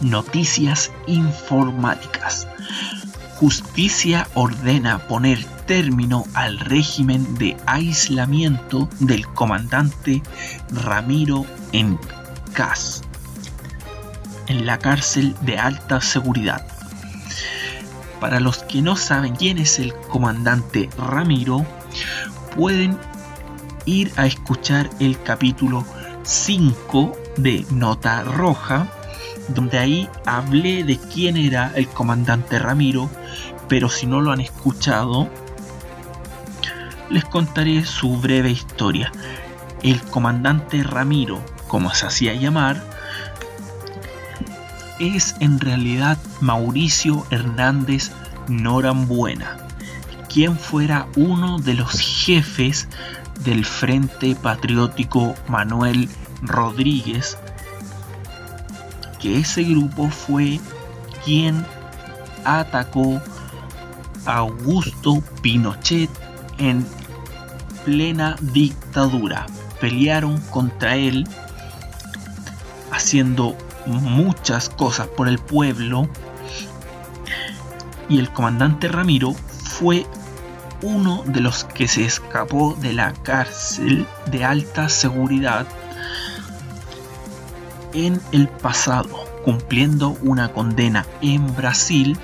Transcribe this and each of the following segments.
Noticias informáticas. Justicia ordena poner término al régimen de aislamiento del comandante Ramiro en CAS, en la cárcel de alta seguridad. Para los que no saben quién es el comandante Ramiro, pueden ir a escuchar el capítulo 5 de Nota Roja donde ahí hablé de quién era el comandante Ramiro, pero si no lo han escuchado, les contaré su breve historia. El comandante Ramiro, como se hacía llamar, es en realidad Mauricio Hernández Norambuena, quien fuera uno de los jefes del Frente Patriótico Manuel Rodríguez que ese grupo fue quien atacó a Augusto Pinochet en plena dictadura. Pelearon contra él haciendo muchas cosas por el pueblo y el comandante Ramiro fue uno de los que se escapó de la cárcel de alta seguridad en el pasado, cumpliendo una condena en Brasil,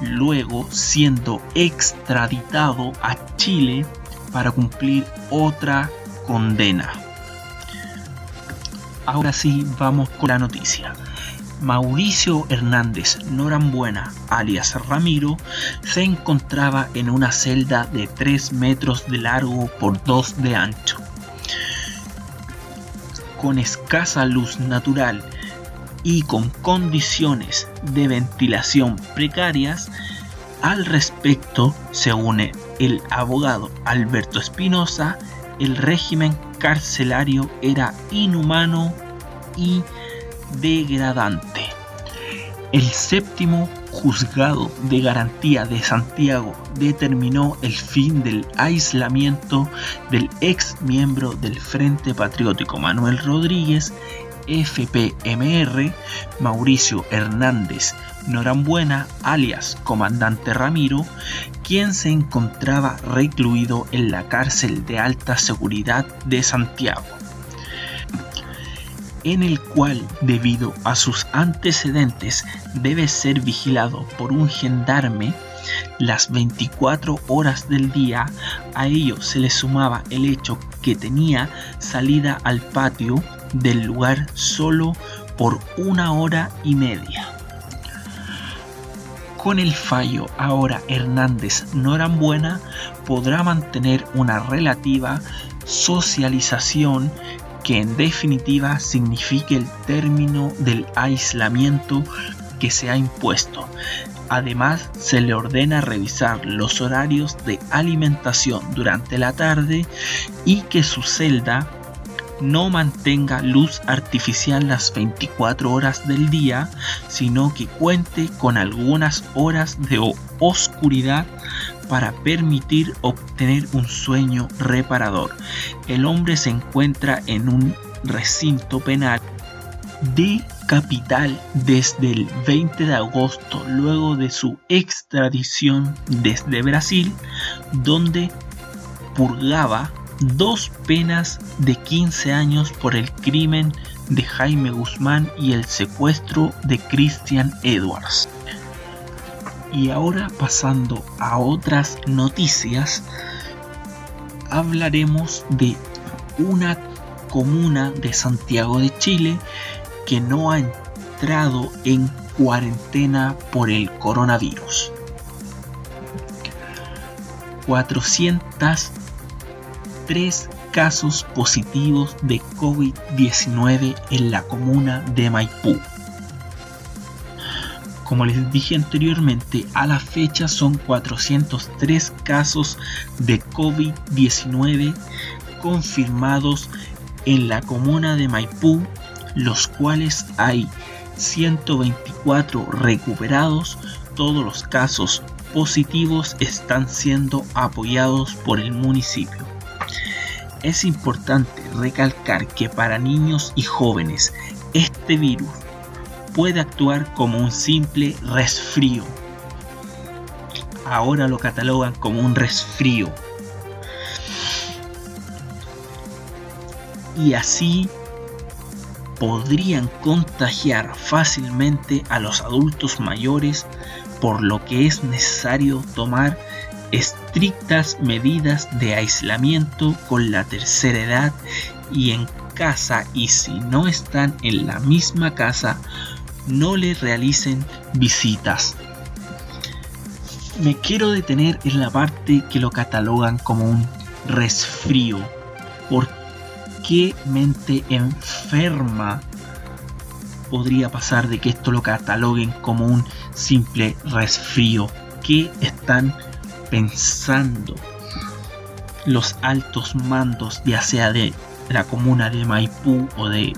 luego siendo extraditado a Chile para cumplir otra condena. Ahora sí, vamos con la noticia. Mauricio Hernández Norambuena, alias Ramiro, se encontraba en una celda de 3 metros de largo por 2 de ancho con escasa luz natural y con condiciones de ventilación precarias, al respecto, según el abogado Alberto Espinosa, el régimen carcelario era inhumano y degradante. El séptimo juzgado de garantía de Santiago determinó el fin del aislamiento del ex miembro del Frente Patriótico Manuel Rodríguez, FPMR, Mauricio Hernández Norambuena, alias Comandante Ramiro, quien se encontraba recluido en la cárcel de alta seguridad de Santiago en el cual, debido a sus antecedentes, debe ser vigilado por un gendarme las 24 horas del día, a ello se le sumaba el hecho que tenía salida al patio del lugar solo por una hora y media. Con el fallo ahora Hernández Norambuena podrá mantener una relativa socialización que en definitiva signifique el término del aislamiento que se ha impuesto. Además, se le ordena revisar los horarios de alimentación durante la tarde y que su celda no mantenga luz artificial las 24 horas del día, sino que cuente con algunas horas de oscuridad para permitir obtener un sueño reparador. El hombre se encuentra en un recinto penal de capital desde el 20 de agosto luego de su extradición desde Brasil donde purgaba dos penas de 15 años por el crimen de Jaime Guzmán y el secuestro de Christian Edwards. Y ahora pasando a otras noticias, hablaremos de una comuna de Santiago de Chile que no ha entrado en cuarentena por el coronavirus. 403 casos positivos de COVID-19 en la comuna de Maipú. Como les dije anteriormente, a la fecha son 403 casos de COVID-19 confirmados en la comuna de Maipú, los cuales hay 124 recuperados. Todos los casos positivos están siendo apoyados por el municipio. Es importante recalcar que para niños y jóvenes este virus puede actuar como un simple resfrío. Ahora lo catalogan como un resfrío. Y así podrían contagiar fácilmente a los adultos mayores, por lo que es necesario tomar estrictas medidas de aislamiento con la tercera edad y en casa y si no están en la misma casa no le realicen visitas. Me quiero detener en la parte que lo catalogan como un resfrío. ¿Por qué mente enferma podría pasar de que esto lo cataloguen como un simple resfrío? ¿Qué están pensando los altos mandos, ya sea de la comuna de Maipú o de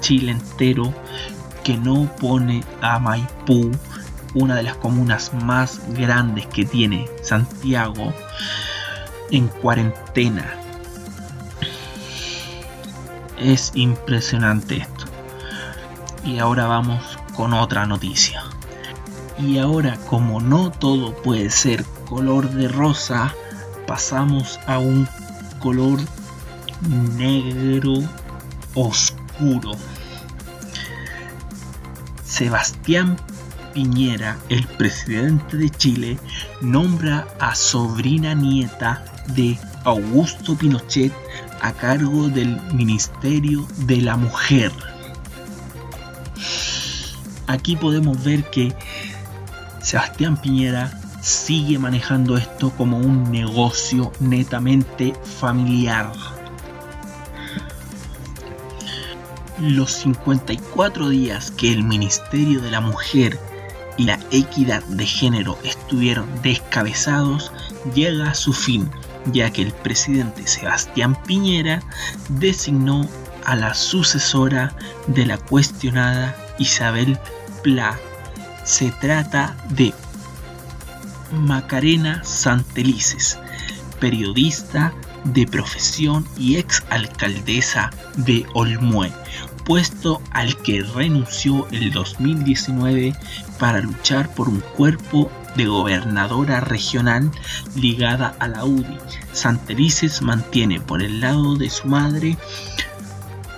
Chile entero, que no pone a Maipú, una de las comunas más grandes que tiene Santiago, en cuarentena. Es impresionante esto. Y ahora vamos con otra noticia. Y ahora como no todo puede ser color de rosa pasamos a un color negro oscuro. Sebastián Piñera, el presidente de Chile, nombra a sobrina nieta de Augusto Pinochet a cargo del Ministerio de la Mujer. Aquí podemos ver que Sebastián Piñera sigue manejando esto como un negocio netamente familiar. Los 54 días que el Ministerio de la Mujer y la Equidad de Género estuvieron descabezados llega a su fin, ya que el presidente Sebastián Piñera designó a la sucesora de la cuestionada Isabel Pla. Se trata de Macarena Santelices, periodista de profesión y ex alcaldesa de Olmué, puesto al que renunció el 2019 para luchar por un cuerpo de gobernadora regional ligada a la UDI. Santelices mantiene por el lado de su madre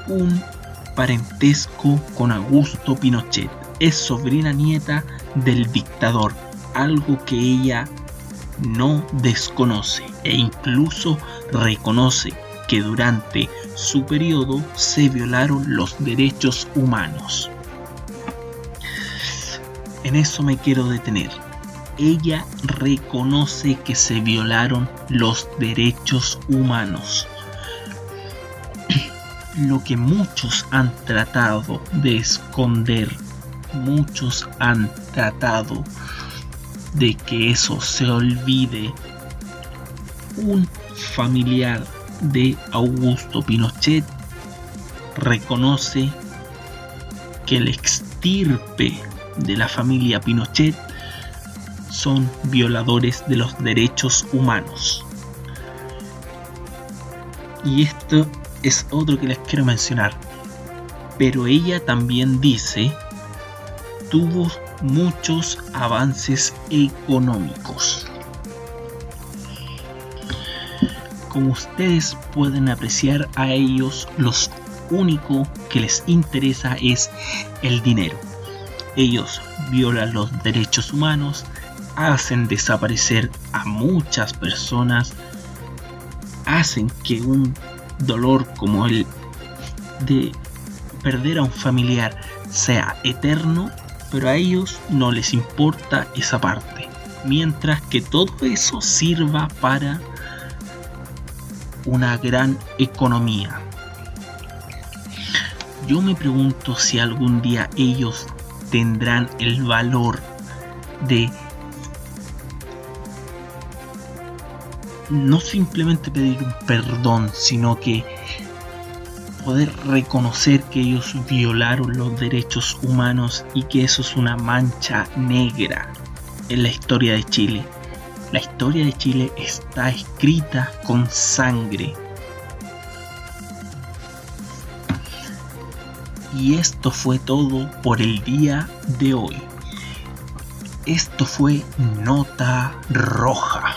un parentesco con Augusto Pinochet. Es sobrina nieta del dictador algo que ella no desconoce e incluso reconoce que durante su periodo se violaron los derechos humanos. En eso me quiero detener. Ella reconoce que se violaron los derechos humanos. Lo que muchos han tratado de esconder, muchos han tratado de que eso se olvide. Un familiar de Augusto Pinochet reconoce que el extirpe de la familia Pinochet son violadores de los derechos humanos. Y esto es otro que les quiero mencionar. Pero ella también dice, tuvo muchos avances económicos. Ustedes pueden apreciar a ellos, lo único que les interesa es el dinero. Ellos violan los derechos humanos, hacen desaparecer a muchas personas, hacen que un dolor como el de perder a un familiar sea eterno pero a ellos no les importa esa parte. Mientras que todo eso sirva para una gran economía. Yo me pregunto si algún día ellos tendrán el valor de no simplemente pedir un perdón, sino que poder reconocer que ellos violaron los derechos humanos y que eso es una mancha negra en la historia de Chile. La historia de Chile está escrita con Y esto fue todo por el día de hoy. Esto fue Nota Roja.